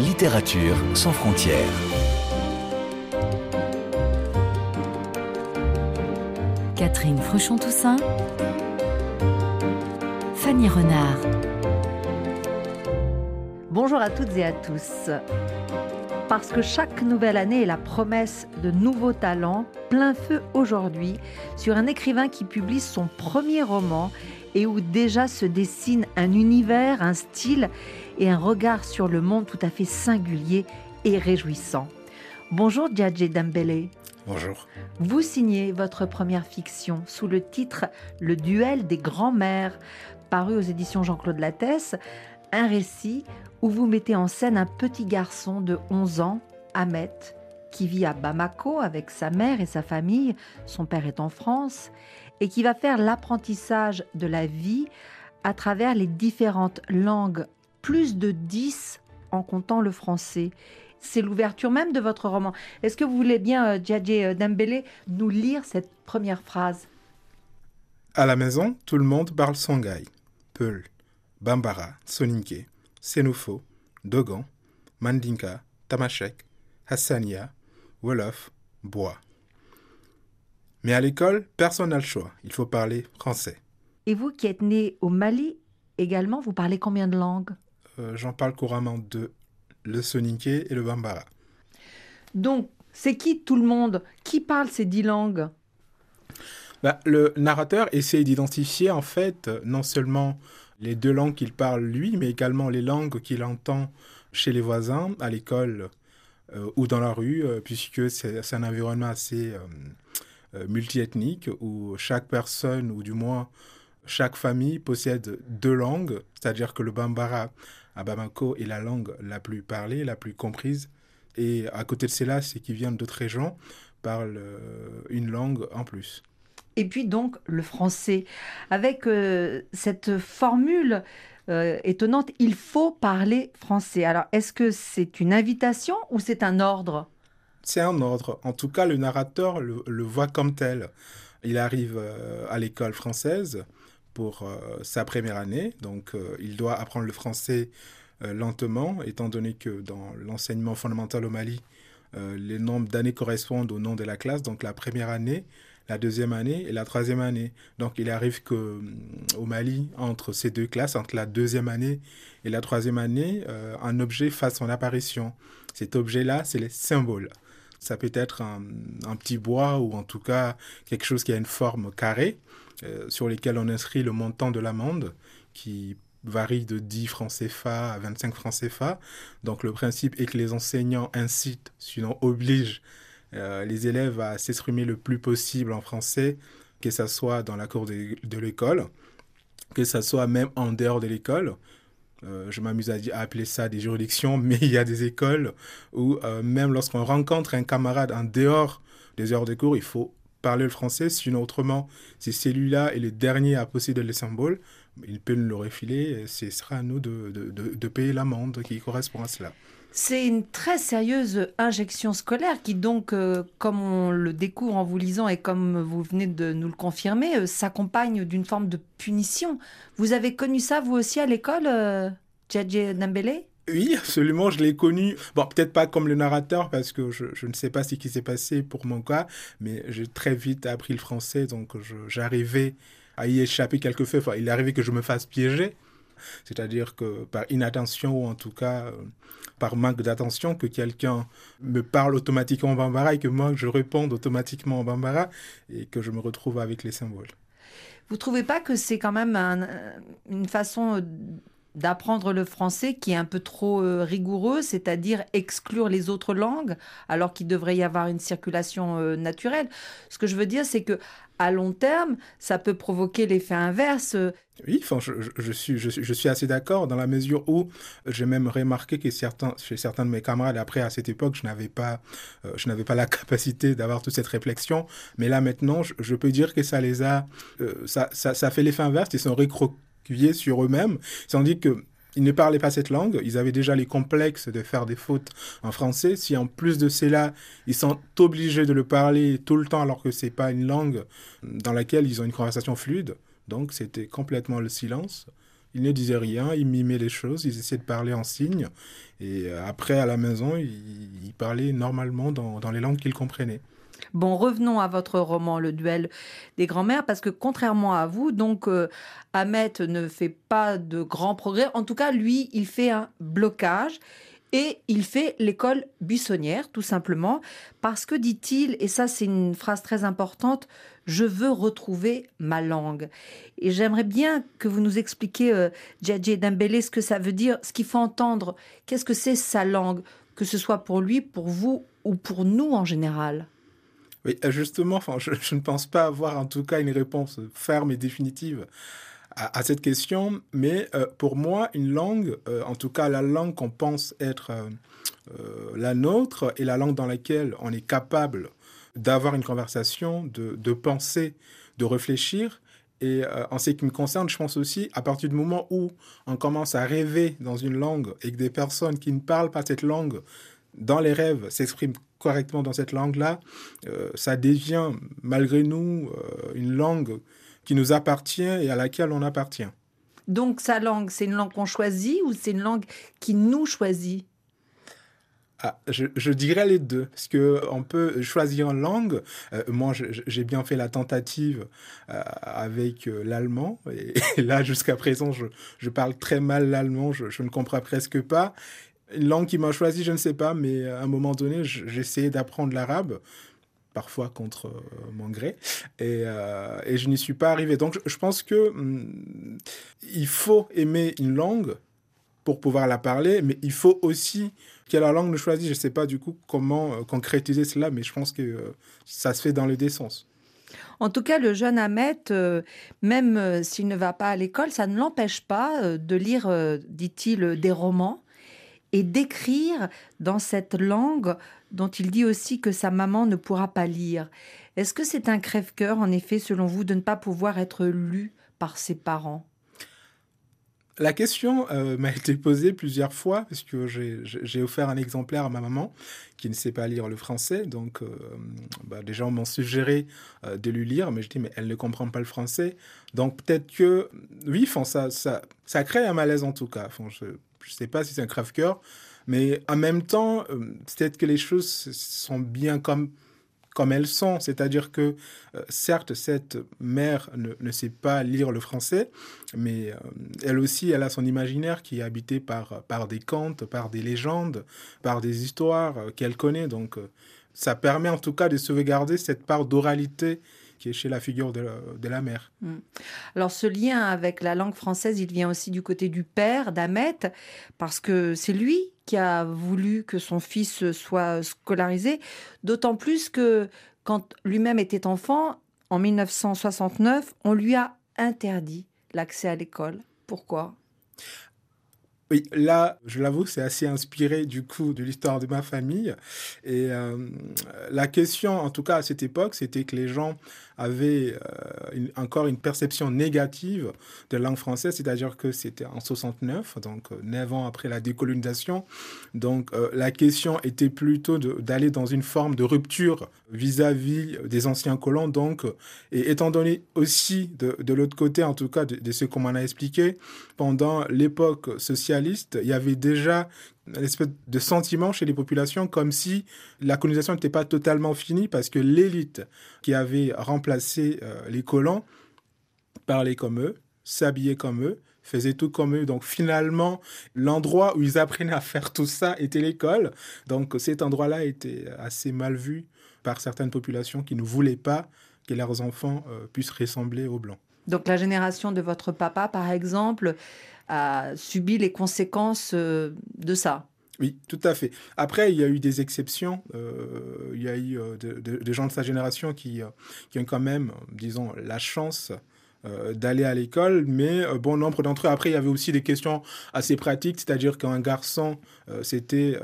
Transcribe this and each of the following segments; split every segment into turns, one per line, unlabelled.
Littérature sans frontières.
Catherine Fruchon-Toussaint. Fanny Renard.
Bonjour à toutes et à tous. Parce que chaque nouvelle année est la promesse de nouveaux talents, plein feu aujourd'hui sur un écrivain qui publie son premier roman et où déjà se dessine un univers, un style et un regard sur le monde tout à fait singulier et réjouissant. Bonjour Djadje Dambele.
Bonjour.
Vous signez votre première fiction sous le titre Le duel des grands-mères, paru aux éditions Jean-Claude Lattès, un récit où vous mettez en scène un petit garçon de 11 ans, Ahmet, qui vit à Bamako avec sa mère et sa famille, son père est en France, et qui va faire l'apprentissage de la vie à travers les différentes langues, plus de 10 en comptant le français. C'est l'ouverture même de votre roman. Est-ce que vous voulez bien, euh, Djadje euh, Dembélé, nous lire cette première phrase?
À la maison, tout le monde parle Songhai, Peul, Bambara, Soninke, Senufo, Dogon, Mandinka, Tamashek, Hassania, Wolof, Bois. Mais à l'école, personne n'a le choix. Il faut parler français.
Et vous qui êtes né au Mali également, vous parlez combien de langues?
Euh, J'en parle couramment de le Soninke et le Bambara.
Donc, c'est qui tout le monde? Qui parle ces dix langues?
Bah, le narrateur essaie d'identifier en fait non seulement les deux langues qu'il parle lui, mais également les langues qu'il entend chez les voisins, à l'école euh, ou dans la rue, euh, puisque c'est un environnement assez euh, multiethnique où chaque personne, ou du moins chaque famille, possède deux langues, c'est-à-dire que le Bambara à Bamako est la langue la plus parlée, la plus comprise, et à côté de cela, ceux qui viennent d'autres régions parlent euh, une langue en plus.
Et puis donc le français, avec euh, cette formule euh, étonnante, il faut parler français. Alors, est-ce que c'est une invitation ou c'est un ordre?
C'est un ordre. En tout cas, le narrateur le, le voit comme tel. Il arrive à l'école française pour euh, sa première année, donc euh, il doit apprendre le français euh, lentement, étant donné que dans l'enseignement fondamental au Mali, les nombres d'années correspondent au nom de la classe, donc la première année, la deuxième année et la troisième année. Donc il arrive que au Mali, entre ces deux classes, entre la deuxième année et la troisième année, un objet fasse son apparition. Cet objet-là, c'est les symboles. Ça peut être un, petit bois ou en tout cas quelque chose qui a une forme carrée sur lesquels on inscrit le montant de l'amende qui varie de 10 francs CFA à 25 francs CFA. Donc le principe est que les enseignants incitent, sinon obligent euh, les élèves à s'exprimer le plus possible en français, que ce soit dans la cour de, l'école, que ce soit même en dehors de l'école. Euh, je m'amuse à, à appeler ça des juridictions, mais il y a des écoles où euh, même lorsqu'on rencontre un camarade en dehors des heures de cours, il faut parler le français, sinon autrement, si celui-là est le dernier à posséder le symbole, il peut nous le refiler et ce sera à nous de, de- de- payer l'amende qui correspond à cela.
C'est une très sérieuse injection scolaire qui donc, euh, comme on le découvre en vous lisant et comme vous venez de nous le confirmer, euh, s'accompagne d'une forme de punition. Vous avez connu ça vous aussi à l'école, euh, Djadje
Oui, absolument, je l'ai connu. Bon, peut-être pas comme le narrateur, parce que je, ne sais pas ce qui s'est passé pour mon cas, mais j'ai très vite appris le français, donc j'arrivais à y échapper quelques fois. Enfin, il est arrivé que je me fasse piéger, c'est-à-dire que par inattention, ou en tout cas euh, par manque d'attention, que quelqu'un me parle automatiquement en bambara et que moi je réponde automatiquement en bambara et que je me retrouve avec les symboles.
Vous trouvez pas que c'est quand même un- une façon d'apprendre le français qui est un peu trop euh, rigoureuse, c'est-à-dire exclure les autres langues alors qu'il devrait y avoir une circulation euh, naturelle Ce que je veux dire, c'est que à long terme, ça peut provoquer l'effet inverse. euh,
Oui, enfin, je, je- suis, je, suis, assez d'accord dans la mesure où j'ai même remarqué que certains, chez certains de mes camarades, après, à cette époque, je n'avais pas, je n'avais pas la capacité d'avoir toute cette réflexion. Mais là, maintenant, je, peux dire que ça les a, ça, ça, ça fait l'effet inverse. Ils sont recroquevillés sur eux-mêmes. Tandis que ils ne parlaient pas cette langue, ils avaient déjà les complexes de faire des fautes en français. Si en plus de cela, ils sont obligés de le parler tout le temps alors que c'est pas une langue dans laquelle ils ont une conversation fluide, donc c'était complètement le silence. Il ne disait rien, il mimait les choses, il essayait de parler en signes. Et euh, après, à la maison, il, parlait normalement dans, dans les langues qu'il comprenait.
Bon, revenons à votre roman Le duel des grands-mères, parce que contrairement à vous, donc euh, Ahmet ne fait pas de grands progrès. En tout cas, lui, il fait un blocage. Et il fait l'école buissonnière, tout simplement, parce que, dit-il, et ça c'est une phrase très importante, je veux retrouver ma langue. Et j'aimerais bien que vous nous expliquiez, euh, Dembélé, ce que ça veut dire, ce qu'il faut entendre. Qu'est-ce que c'est sa langue, que ce soit pour lui, pour vous ou pour nous en général?
Oui, euh, justement, enfin, je, ne pense pas avoir en tout cas une réponse ferme et définitive à, cette question, mais euh, pour moi, une langue, euh, en tout cas la langue qu'on pense être la nôtre, et la langue dans laquelle on est capable d'avoir une conversation, de, penser, de réfléchir. Et en ce qui me concerne, je pense aussi, à partir du moment où on commence à rêver dans une langue et que des personnes qui ne parlent pas cette langue, dans les rêves, s'expriment correctement dans cette langue-là, euh, ça devient, malgré nous, euh, une langue qui nous appartient et à laquelle on appartient.
Donc sa langue, c'est une langue qu'on choisit ou c'est une langue qui nous choisit?
Ah, je, dirais les deux, parce que on peut choisir une langue. Euh, moi, j'ai bien fait la tentative euh, avec euh, l'allemand, et, là, jusqu'à présent, je, parle très mal l'allemand, je, ne comprends presque pas. Une langue qui m'a choisi, je ne sais pas, mais à un moment donné, j'essayais d'apprendre l'arabe, parfois contre mon gré, et, je n'y suis pas arrivé. Donc, je, pense que hum, il faut aimer une langue pour pouvoir la parler, mais il faut aussi quelle langue nous choisit. Je ne sais pas du coup comment euh, concrétiser cela, mais je pense que euh, ça se fait dans les deux sens.
En tout cas, le jeune Ahmed, euh, même s'il ne va pas à l'école, ça ne l'empêche pas de lire, dit-il, des romans et d'écrire dans cette langue dont il dit aussi que sa maman ne pourra pas lire. Est-ce que c'est un crève-cœur, en effet, selon vous, de ne pas pouvoir être lu par ses parents?
La question euh, m'a été posée plusieurs fois parce que j'ai offert un exemplaire à ma maman qui ne sait pas lire le français. Donc, euh, bah, des gens m'ont suggéré euh, de lui lire, mais je dis, mais elle ne comprend pas le français. Donc, peut-être que, oui, ça, ça, ça crée un malaise en tout cas. Ne sais pas si c'est un crève-cœur, mais en même temps, peut-être que les choses sont bien comme elles sont. C'est-à-dire que, euh, certes, cette mère ne, sait pas lire le français, mais euh, elle aussi, elle a son imaginaire qui est habité par, des contes, par des légendes, par des histoires euh, qu'elle connaît. Donc, ça permet en tout cas de sauvegarder cette part d'oralité qui est chez la figure de la, mère.
Mm. Alors ce lien avec la langue française, il vient aussi du côté du père d'Ahmet, parce que c'est lui qui a voulu que son fils soit scolarisé, d'autant plus que quand lui-même était enfant, en 1969, on lui a interdit l'accès à l'école. Pourquoi?
Oui, là, je l'avoue, c'est assez inspiré du coup de l'histoire de ma famille. Et euh, la question, en tout cas à cette époque, c'était que les gens avaient euh, encore une perception négative de la langue française, c'est-à-dire que c'était en 69, donc euh, neuf ans après la décolonisation. Donc la question était plutôt d'aller dans une forme de rupture vis-à-vis des anciens colons. Donc, et étant donné aussi de, de l'autre côté, en tout cas de ce qu'on m'en a expliqué, pendant l'époque sociale il y avait déjà une espèce de sentiment chez les populations comme si la colonisation n'était pas totalement finie parce que l'élite qui avait remplacé euh, les colons parlait comme eux, s'habillait comme eux, faisait tout comme eux. Donc finalement, l'endroit où ils apprenaient à faire tout ça était l'école. Donc cet endroit-là était assez mal vu par certaines populations qui ne voulaient pas que leurs enfants euh, puissent ressembler aux Blancs.
Donc la génération de votre papa, par exemple, a subi les conséquences euh, de ça.
Oui, tout à fait. Après, il y a eu des exceptions. Euh, il y a eu euh, des gens de sa génération qui, qui ont quand même, disons, la chance euh, d'aller à l'école, mais euh, bon nombre d'entre eux, après, il y avait aussi des questions assez pratiques, c'est-à-dire qu'un garçon, euh, c'était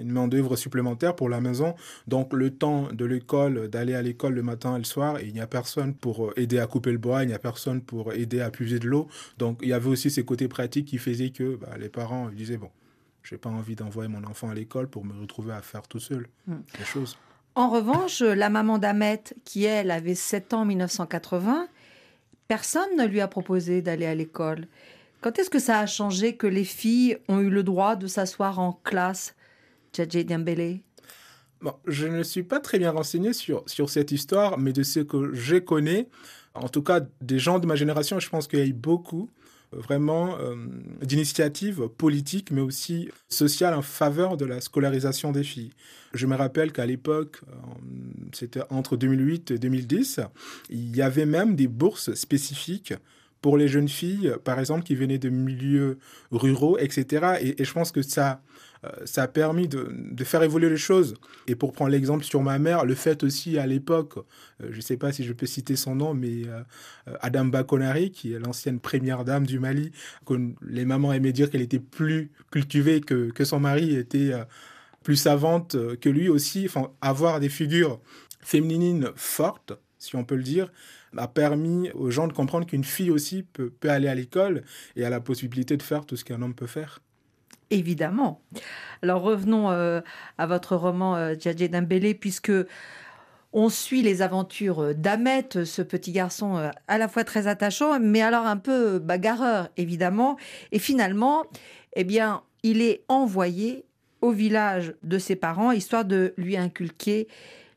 une main-d'œuvre supplémentaire pour la maison. Donc, le temps de l'école, d'aller à l'école le matin et le soir, il n'y a personne pour aider à couper le bois, il n'y a personne pour aider à puiser de l'eau. Donc, il y avait aussi ces côtés pratiques qui faisaient que bah, les parents disaient, bon, j'ai pas envie d'envoyer mon enfant à l'école pour me retrouver à faire tout seul hmm. les choses.
En revanche, la maman d'Ahmet, qui elle avait 7 ans en 1980, Personne ne lui a proposé d'aller à l'école. Quand est-ce que ça a changé que les filles ont eu le droit de s'asseoir en classe, Dembélé?
Bon, je ne suis pas très bien renseigné sur, sur cette histoire, mais de ce que je connais, en tout cas des gens de ma génération, je pense qu'il y a eu beaucoup vraiment euh, d'initiatives politiques, mais aussi sociales en faveur de la scolarisation des filles. Je me rappelle qu'à l'époque, euh, c'était entre 2008 et 2010, il y avait même des bourses spécifiques pour les jeunes filles, par exemple, qui venaient de milieux ruraux, etc. Et, et je pense que ça, euh, ça a permis de, faire évoluer les choses. Et pour prendre l'exemple sur ma mère, le fait aussi à l'époque, euh, je ne sais pas si je peux citer son nom, mais euh, Adam Bakonari, qui est l'ancienne première dame du Mali, que les mamans aimaient dire qu'elle était plus cultivée que, que son mari était plus savante que lui aussi. Enfin, avoir des figures féminines fortes, si on peut le dire, a permis aux gens de comprendre qu'une fille aussi peut, peut aller à l'école et a la possibilité de faire tout ce qu'un homme peut faire.
Évidemment. Alors revenons euh, à votre roman euh, Djadje puisque on suit les aventures euh, d'Ahmet, ce petit garçon à la fois très attachant, mais alors un peu bagarreur, évidemment. Et finalement, eh bien, il est envoyé au village de ses parents, histoire de lui inculquer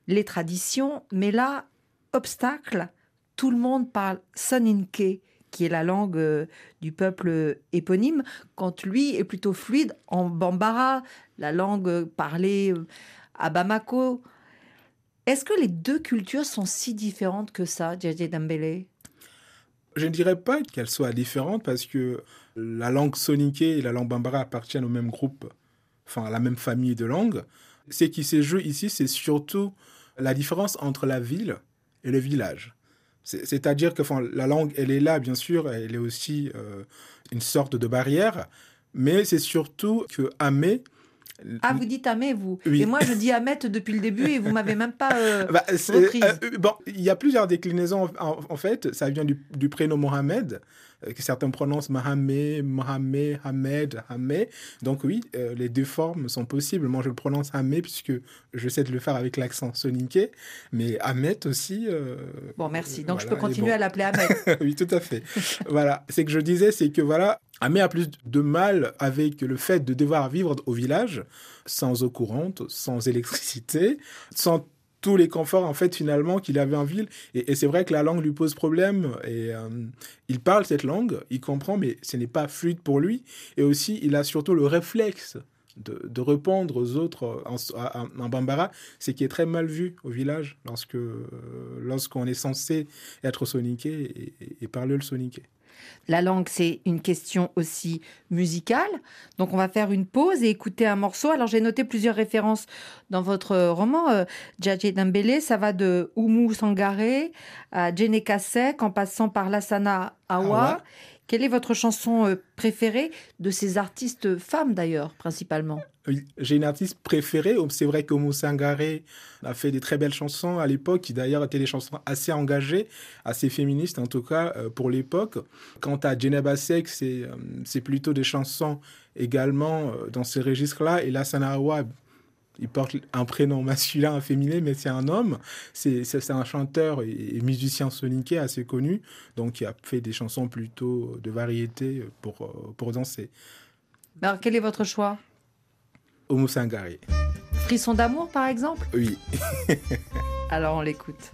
les traditions. Mais là, obstacle, tout le monde parle Soninke, qui est la langue euh, du peuple éponyme, quand lui est plutôt fluide en bambara, la langue parlée euh, à Bamako. Est-ce que les deux cultures sont si différentes que ça, Djadje Dambélé
Je ne dirais pas qu'elles soient différentes parce que la langue soniké et la langue bambara appartiennent au même groupe, enfin à la même famille de langues. Ce qui se joue ici, c'est surtout la différence entre la ville et le village. C'est-à-dire que la langue, elle est là, bien sûr, elle est aussi euh, une sorte de barrière, mais c'est surtout que Amé,
ah, vous dites Amé, vous. Et moi, je dis Ahmet depuis le début et vous m'avez même pas euh, bah,
euh, bon, il y a plusieurs déclinaisons en, fait. Ça vient du, du prénom Mohamed. Euh, que certains prononcent Mahamé, Mohamed, Hamed, Hamé. Donc oui, euh, les deux formes sont possibles. Moi, je le prononce Hamé puisque je sais de le faire avec l'accent soniqué, mais Ahmed aussi. Euh,
bon, merci. Donc je peux continuer à l'appeler Ahmed.
oui, tout à fait. voilà. C'est que je disais, c'est que voilà, Amé a plus de mal avec le fait de devoir vivre au village sans eau courante, sans électricité, sans tous les conforts en fait finalement qu'il avait en ville. Et, c'est vrai que la langue lui pose problème. Et euh, il parle cette langue il comprend mais ce n'est pas fluide pour lui. Et aussi il a surtout le réflexe de, répondre aux autres en, bambara ce qui est très mal vu au village lorsque euh, lorsqu'on est censé être soniqué et, et parler le soniqué
la langue, c'est une question aussi musicale. Donc, on va faire une pause et écouter un morceau. Alors, j'ai noté plusieurs références dans votre roman, euh, Djadje Dambélé. Ça va de Oumou Sangaré à Djene Kasek en passant par Lassana Awa. Quelle est votre chanson euh, préférée de ces artistes femmes d'ailleurs, principalement?
J'ai une artiste préférée. C'est vrai que Sangaré a fait des très belles chansons à l'époque, qui d'ailleurs étaient des chansons assez engagées, assez féministes en tout cas euh, pour l'époque. Quant à Djeneba Sek, c'est euh, plutôt des chansons également dans ces registres-là. Et Lassana Awa, il porte un prénom masculin, un féminin, mais c'est un homme. C'est un chanteur et, musicien soniqué assez connu, donc il a fait des chansons plutôt de variété pour, pour danser.
Alors, quel est votre choix?
Sangari.
Frisson d'amour, par exemple?
Oui.
Alors, on l'écoute.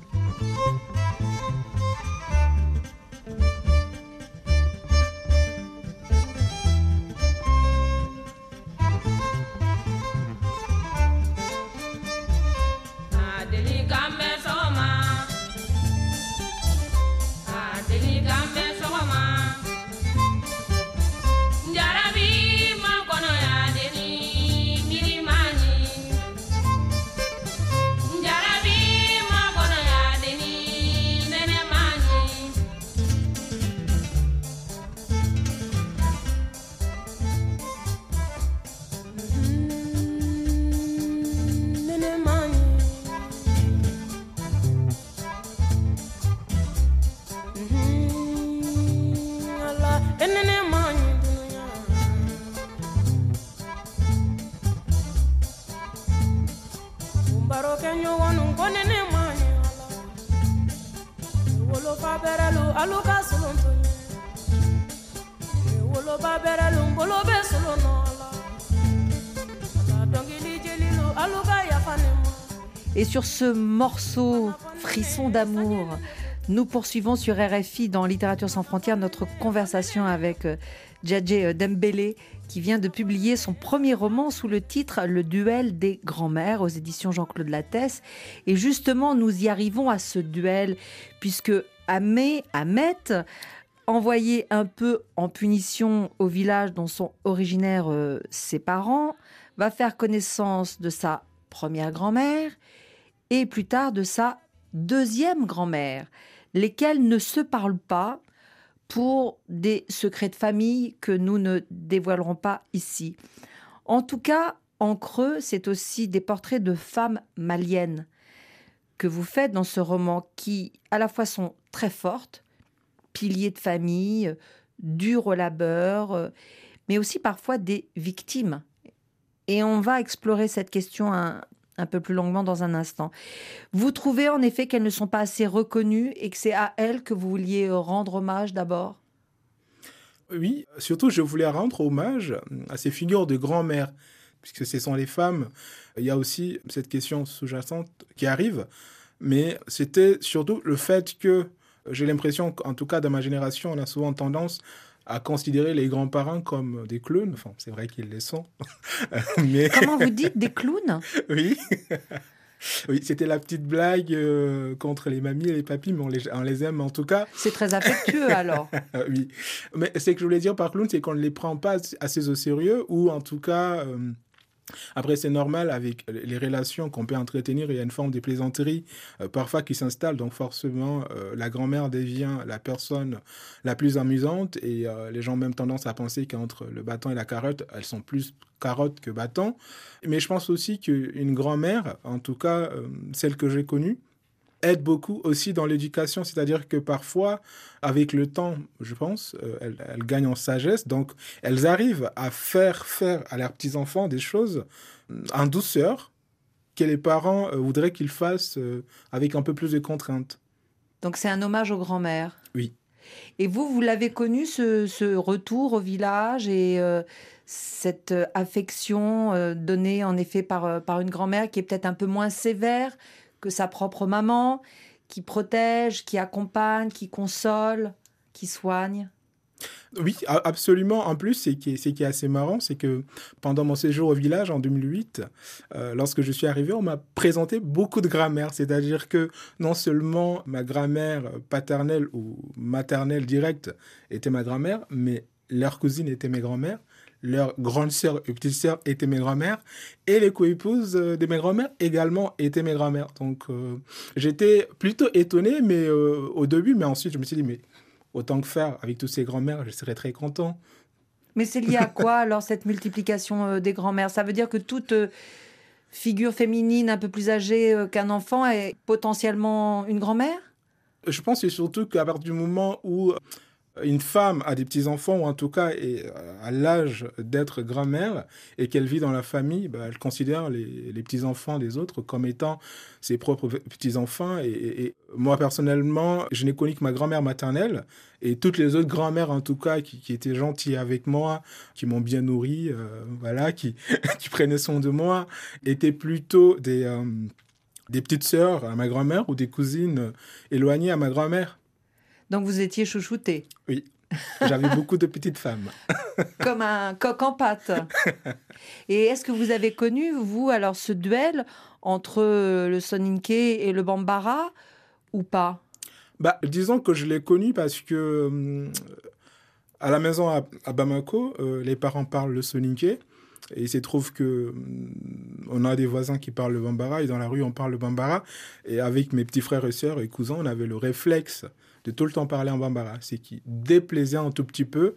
Sur ce morceau Frisson d'amour, nous poursuivons sur RFI dans Littérature sans frontières notre conversation avec euh, Djadje Dembélé qui vient de publier son premier roman sous le titre Le duel des grands-mères aux éditions Jean-Claude Lattès. Et justement, nous y arrivons à ce duel puisque Amé, Ahmet, envoyé un peu en punition au village dont sont originaires euh, ses parents, va faire connaissance de sa première grand-mère et plus tard de sa deuxième grand-mère, lesquelles ne se parlent pas pour des secrets de famille que nous ne dévoilerons pas ici. En tout cas, en creux, c'est aussi des portraits de femmes maliennes que vous faites dans ce roman qui, à la fois, sont très fortes, piliers de famille, durs au labeur, mais aussi parfois des victimes. Et on va explorer cette question un, un peu plus longuement dans un instant. Vous trouvez en effet qu'elles ne sont pas assez reconnues et que c'est à elles que vous vouliez rendre hommage d'abord?
Oui, surtout je voulais rendre hommage à ces figures de grand-mère, puisque ce sont les femmes. Il y a aussi cette question sous-jacente qui arrive, mais c'était surtout le fait que j'ai l'impression qu'en tout cas dans ma génération, on a souvent tendance à considérer les grands-parents comme des clowns. Enfin, c'est vrai qu'ils les sont.
Mais... Comment vous dites des clowns?
Oui. Oui, c'était la petite blague euh, contre les mamies et les papis, mais on les, on les aime en tout cas.
C'est très affectueux alors.
oui. Mais ce que je voulais dire par clown, c'est qu'on ne les prend pas assez au sérieux, ou en tout cas, euh, après, c'est normal avec les relations qu'on peut entretenir, il y a une forme de plaisanterie euh, parfois qui s'installe, donc forcément euh, la grand-mère devient la personne la plus amusante et euh, les gens ont même tendance à penser qu'entre le bâton et la carotte, elles sont plus carottes que bâtons. Mais je pense aussi qu'une grand-mère, en tout cas celle que j'ai connue, aide beaucoup aussi dans l'éducation, c'est-à-dire que parfois, avec le temps, je pense, euh, elles, gagnent en sagesse, donc elles arrivent à faire faire à leurs petits-enfants des choses euh, en douceur que les parents euh, voudraient qu'ils fassent avec un peu plus de contraintes.
Donc c'est un hommage aux grands-mères.
Oui.
Et vous, vous l'avez connu, ce, retour au village et cette affection donnée en effet par, par une grand-mère qui est peut-être un peu moins sévère que sa propre maman, qui protège, qui accompagne, qui console, qui soigne.
Oui, absolument. En plus, ce qui est, assez marrant, c'est que pendant mon séjour au village en 2008, euh, lorsque je suis arrivé, on m'a présenté beaucoup de grammaire. C'est-à-dire que non seulement ma grammaire paternelle ou maternelle directe était ma grand-mère, mais leur cousine était mes grand-mères leur grande sœur et petite sœur étaient mes grand-mères, et les co-épouses euh, de mes grand-mères également étaient mes grand-mères. Donc euh, j'étais plutôt étonné mais, euh, au début, mais ensuite je me suis dit, mais autant que faire avec tous ces grand-mères, je serais très content.
Mais c'est lié à quoi alors cette multiplication des grand-mères Ça veut dire que toute figure féminine un peu plus âgée qu'un enfant est potentiellement une grand-mère?
Je pense surtout qu'à partir du moment où une femme a des petits-enfants, ou en tout cas est à l'âge d'être grand-mère, et qu'elle vit dans la famille, bah, elle considère les, petits-enfants des autres comme étant ses propres petits-enfants. Et, moi, personnellement, je n'ai connu que ma grand-mère maternelle, et toutes les autres grand-mères, en tout cas, qui, étaient gentilles avec moi, qui m'ont bien nourri, euh, voilà, qui, qui prenaient soin de moi, étaient plutôt des, euh, des petites sœurs à ma grand-mère ou des cousines éloignées à ma grand-mère.
Donc vous étiez chouchouté.
Oui. J'avais beaucoup de petites femmes.
Comme un coq en pâte. Et est-ce que vous avez connu, vous, alors ce duel entre le Soninke et le Bambara ou pas?
Bah, Disons que je l'ai connu parce que hum, à la maison à, Bamako, euh, les parents parlent le Soninke. Et il se trouve que hum, on a des voisins qui parlent le bambara et dans la rue on parle le bambara. Et avec mes petits frères et sœurs et cousins, on avait le réflexe de tout le temps parler en bambara, c'est qui déplaisait un tout petit peu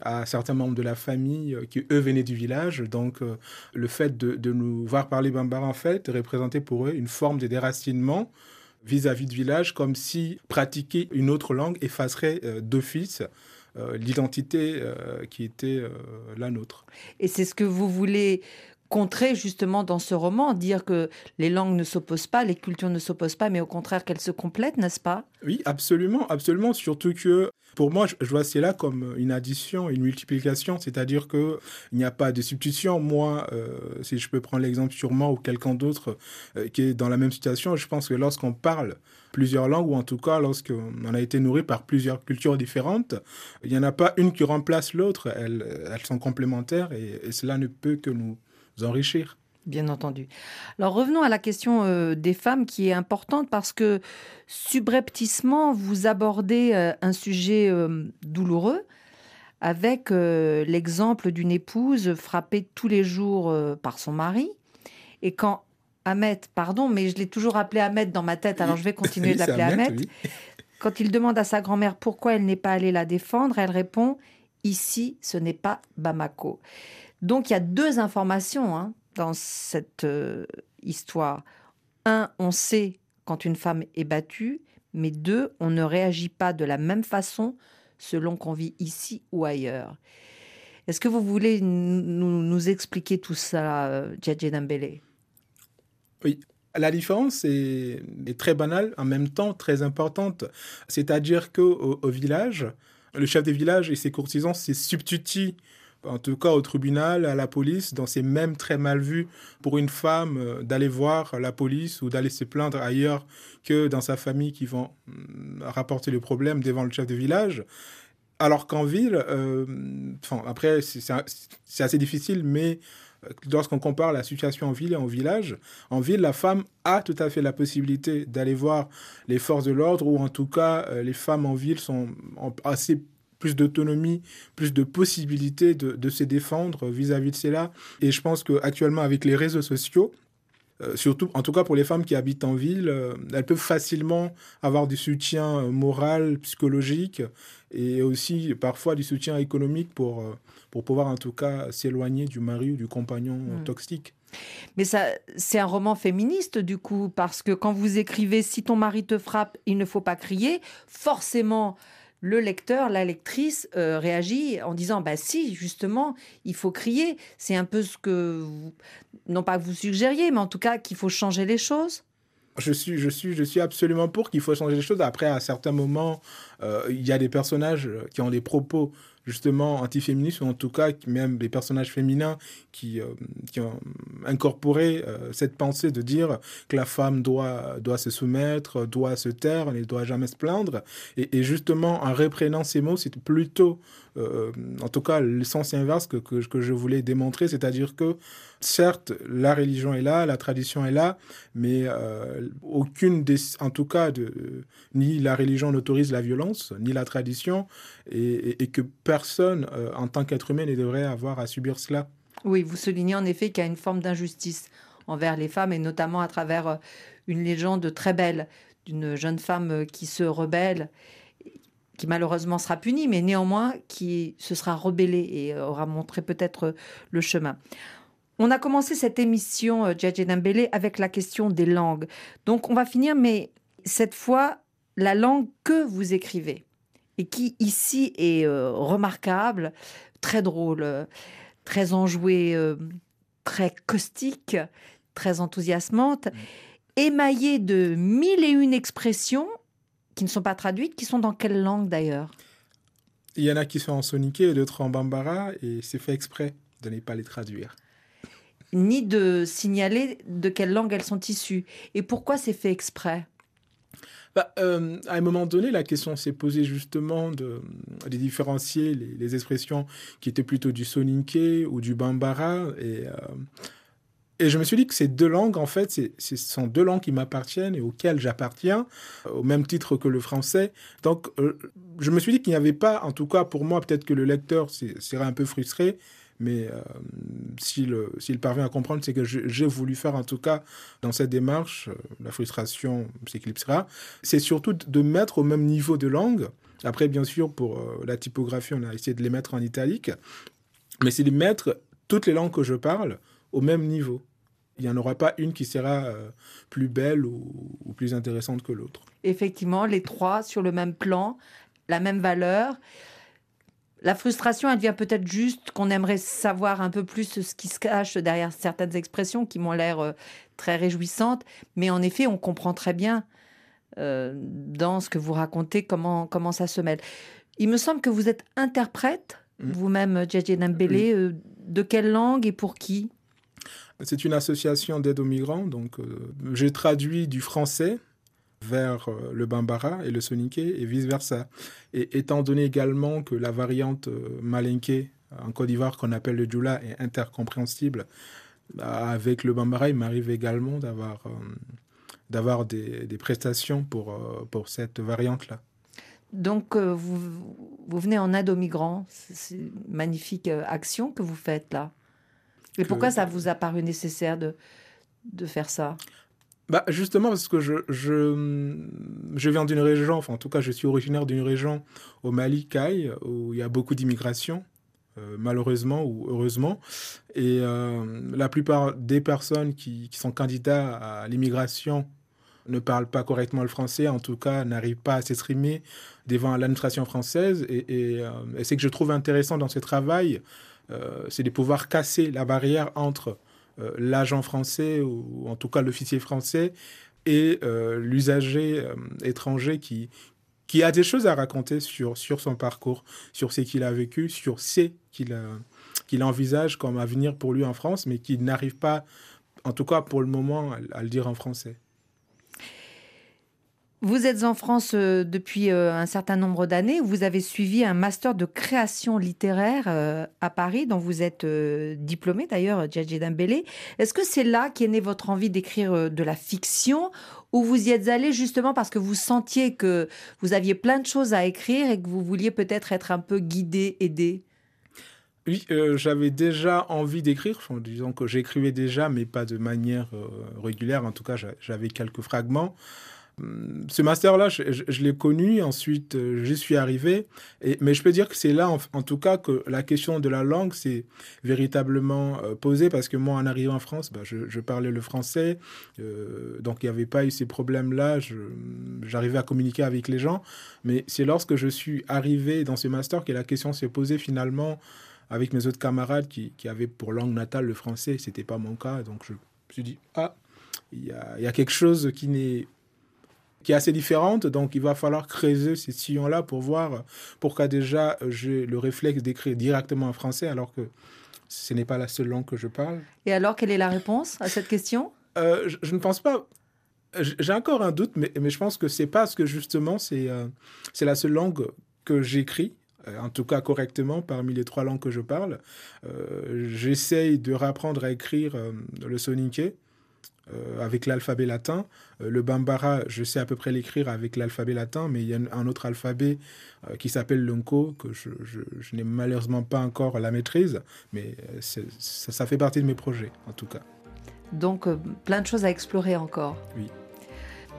à certains membres de la famille euh, qui, eux, venaient du village. Donc, euh, le fait de, nous voir parler bambara, en fait, représentait pour eux une forme de déracinement vis-à-vis du village, comme si pratiquer une autre langue effacerait euh, d'office l'identité qui était la nôtre.
Et c'est ce que vous voulez contrer justement dans ce roman, dire que les langues ne s'opposent pas, les cultures ne s'opposent pas, mais au contraire qu'elles se complètent, n'est-ce pas?
Oui, absolument, absolument. Surtout que pour moi, je vois cela comme une addition, une multiplication, c'est-à-dire qu'il n'y a pas de substitution. Moi, euh, si je peux prendre l'exemple sur moi ou quelqu'un d'autre euh, qui est dans la même situation, je pense que lorsqu'on parle plusieurs langues, ou en tout cas lorsqu'on a été nourri par plusieurs cultures différentes, il n'y en a pas une qui remplace l'autre, elles, sont complémentaires et cela ne peut que nous enrichir.
Bien entendu. Alors revenons à la question euh, des femmes qui est importante parce que subrepticement, vous abordez euh, un sujet euh, douloureux avec l'exemple d'une épouse frappée tous les jours par son mari. Et quand Ahmed, pardon, mais je l'ai toujours appelé Ahmed dans ma tête, alors je vais continuer de l'appeler Ahmed.
oui.
Quand il demande à sa grand-mère pourquoi elle n'est pas allée la défendre, elle répond Ici, ce n'est pas Bamako. Donc il y a deux informations hein, dans cette euh, histoire. Un, on sait quand une femme est battue, mais deux, on ne réagit pas de la même façon selon qu'on vit ici ou ailleurs. Est-ce que vous voulez nous, expliquer tout ça, euh, Djadje Dambélé
Oui. La différence est, est, très banale, en même temps très importante. C'est-à-dire qu'au au village, le chef des villages et ses courtisans se substituent en tout cas au tribunal, à la police, dans ces mêmes très mal vus pour une femme euh, d'aller voir la police ou d'aller se plaindre ailleurs que dans sa famille qui vont mm, rapporter le problème devant le chef de village. Alors qu'en ville, euh, enfin, après, c'est assez difficile, mais euh, lorsqu'on compare la situation en ville et en village, en ville, la femme a tout à fait la possibilité d'aller voir les forces de l'ordre, ou en tout cas, les femmes en ville sont assez plus d'autonomie, plus de possibilités de, de se défendre vis-à-vis -vis de cela. Et je pense qu'actuellement, avec les réseaux sociaux, euh, surtout, en tout cas pour les femmes qui habitent en ville, euh, elles peuvent facilement avoir du soutien euh, moral, psychologique et aussi parfois du soutien économique pour, pour pouvoir en tout cas s'éloigner du mari ou du compagnon mmh. toxique.
Mais ça, c'est un roman féministe du coup, parce que quand vous écrivez Si ton mari te frappe, il ne faut pas crier, forcément le lecteur, la lectrice euh, réagit en disant bah si justement il faut crier. C'est un peu ce que vous, non pas que vous suggériez, mais en tout cas qu'il faut changer les choses.
Je suis, je suis, je suis absolument pour qu'il faut changer les choses. Après, à certains moments, euh, il y a des personnages qui ont des propos justement antiféministes, ou en tout cas même des personnages féminins qui, euh, qui ont incorporé euh, cette pensée de dire que la femme doit, doit se soumettre, doit se taire, ne doit jamais se plaindre. Et, justement, en reprenant ces mots, c'est plutôt, euh, en tout cas, le sens inverse que, que je voulais démontrer, c'est-à-dire que certes, la religion est là, la tradition est là, mais euh, aucune des, en tout cas, ni la religion n'autorise la violence, ni la tradition, et que personne, euh, en tant qu'être humain, ne devrait avoir à subir cela.
Oui, vous soulignez en effet qu'il y a une forme d'injustice envers les femmes, et notamment à travers euh, une légende très belle d'une jeune femme qui se rebelle qui malheureusement sera punie, mais néanmoins qui se sera rebellée et aura montré peut-être le chemin. On a commencé cette émission, euh, Djadje Dembélé, avec la question des langues. Donc on va finir, mais cette fois, la langue que vous écrivez, et qui ici est euh, remarquable, très drôle, euh, très enjouée, euh, très caustique, très enthousiasmante, émaillée de mille et une expressions qui ne sont pas traduites, qui sont dans quelle langue d'ailleurs?
Il y en a qui sont en soniké et d'autres en bambara, et c'est fait exprès de ne pas les traduire
ni de signaler de quelle langue elles sont issues. Et pourquoi c'est fait exprès?
Bah, euh, à un moment donné, la question s'est posée justement de, de différencier les, expressions qui étaient plutôt du soninké ou du bambara. Et, euh, et je me suis dit que ces deux langues, en fait, ce sont deux langues qui m'appartiennent et auxquelles j'appartiens, au même titre que le français. Donc, euh, je me suis dit qu'il n'y avait pas, en tout cas pour moi, peut-être que le lecteur serait un peu frustré, mais euh, s'il s'il parvient à comprendre, c'est que j'ai voulu faire en tout cas dans cette démarche, euh, la frustration s'éclipsera, c'est surtout de mettre au même niveau de langue. Après, bien sûr, pour euh, la typographie, on a essayé de les mettre en italique, mais c'est de mettre toutes les langues que je parle au même niveau. Il n'y en aura pas une qui sera euh, plus belle ou plus intéressante que l'autre.
Effectivement, les trois sur le même plan, la même valeur La frustration, elle vient peut-être juste qu'on aimerait savoir un peu plus ce qui se cache derrière certaines expressions qui m'ont l'air euh, très réjouissantes. Mais en effet, on comprend très bien euh, dans ce que vous racontez comment, comment ça se mêle. Il me semble que vous êtes interprète,
Mm.
vous-même, Djedje Dembélé. euh, de quelle langue et pour qui?
C'est une association d'aide aux migrants, donc euh, j'ai traduit du français vers euh, le bambara et le soninké et vice-versa. Et étant donné également que la variante euh, malinké en Côte d'Ivoire qu'on appelle le djoula est intercompréhensible, bah, avec le bambara, il m'arrive également d'avoir euh, d'avoir des, des prestations pour, pour cette variante-là.
Donc, euh, vous, vous venez en aide aux migrants. C'est une magnifique action que vous faites là. Et
Que-
pourquoi ça vous a paru nécessaire de, de faire ça?
Bah justement parce que je, je, je viens d'une région, enfin en tout cas je suis originaire d'une région au Mali, Caille, où il y a beaucoup d'immigration, euh, malheureusement ou heureusement. Et euh, la plupart des personnes qui, sont candidats à l'immigration ne parlent pas correctement le français, en tout cas n'arrivent pas à s'exprimer devant l'administration française. Et, et, euh, que je trouve intéressant dans ce travail, euh, c'est de pouvoir casser la barrière entre l'agent français ou en tout cas l'officier français et euh, l'usager euh, étranger qui, qui a des choses à raconter sur, sur son parcours, sur ce qu'il a vécu, sur ce qu'il envisage comme avenir pour lui en France, mais qui n'arrive pas, en tout cas pour le moment, à, à le dire en français.
Vous êtes en France euh, depuis euh, un certain nombre d'années. Vous avez suivi un master de création littéraire euh, à Paris, dont vous êtes diplômé d'ailleurs, Djadje Dembélé. Est-ce que c'est là qu'est née votre envie d'écrire de la fiction ou vous y êtes allé justement parce que vous sentiez que vous aviez plein de choses à écrire et que vous vouliez peut-être être un peu guidé, aidé?
Oui, j'avais déjà envie d'écrire, enfin, disons que j'écrivais déjà, mais pas de manière régulière. En tout cas, j'a- j'avais quelques fragments. Hum, Ce master-là, je, l'ai connu, ensuite euh, j'y suis arrivé. Mais je peux dire que c'est là, en, tout cas, que la question de la langue s'est véritablement euh, posée, parce que moi, en arrivant en France, bah, je, parlais le français, euh, donc il n'y avait pas eu ces problèmes-là, j'arrivais à communiquer avec les gens. Mais c'est lorsque je suis arrivé dans ce master que la question s'est posée finalement avec mes autres camarades qui, avaient pour langue natale le français. C'était pas mon cas, donc je me suis dit ah, il y il y a quelque chose qui n'est qui est assez différente, donc il va falloir creuser ces sillons-là pour voir pourquoi déjà euh, j'ai le réflexe d'écrire directement en français alors que ce n'est pas la seule langue que je parle.
Et alors, quelle est la réponse à cette question?
Euh, je, je ne pense pas. J'ai encore un doute, mais, mais je pense que c'est parce que justement c'est euh, c'est la seule langue que j'écris, en tout cas correctement parmi les trois langues que je parle. Euh, J'essaye de réapprendre à écrire euh, le soninké euh, avec l'alphabet latin. Euh, le bambara, je sais à peu près l'écrire avec l'alphabet latin, mais il y a un- autre alphabet euh, qui s'appelle l'unko que je, je- je n'ai malheureusement pas encore la maîtrise, mais ça, ça fait partie de mes projets en tout cas.
Donc, plein de choses à explorer encore.
Oui.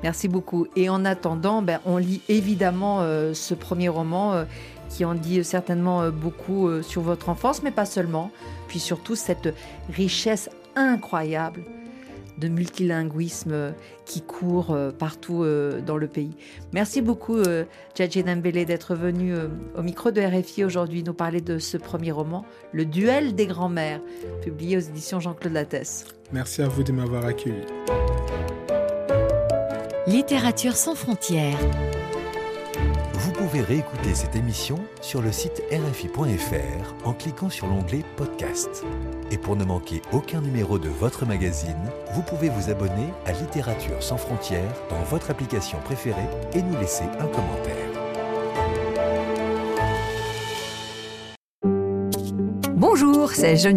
Merci beaucoup. Et en attendant, ben, on lit évidemment ce premier roman qui en dit certainement beaucoup sur votre enfance, mais pas seulement. Puis surtout cette richesse incroyable de multilinguisme qui court euh, partout euh, dans le pays. Merci beaucoup, euh, Djadje Dembélé, d'être venu au micro de RFI aujourd'hui nous parler de ce premier roman, Le duel des grands-mères, publié aux éditions Jean-Claude Lattès.
Merci à vous de m'avoir accueilli.
Littérature sans frontières.
Vous pouvez réécouter cette émission sur le site rfi.fr en cliquant sur l'onglet Podcast. Et pour ne manquer aucun numéro de votre magazine, vous pouvez vous abonner à Littérature sans frontières dans votre application préférée et nous laisser un commentaire.
Bonjour, c'est Geneviève.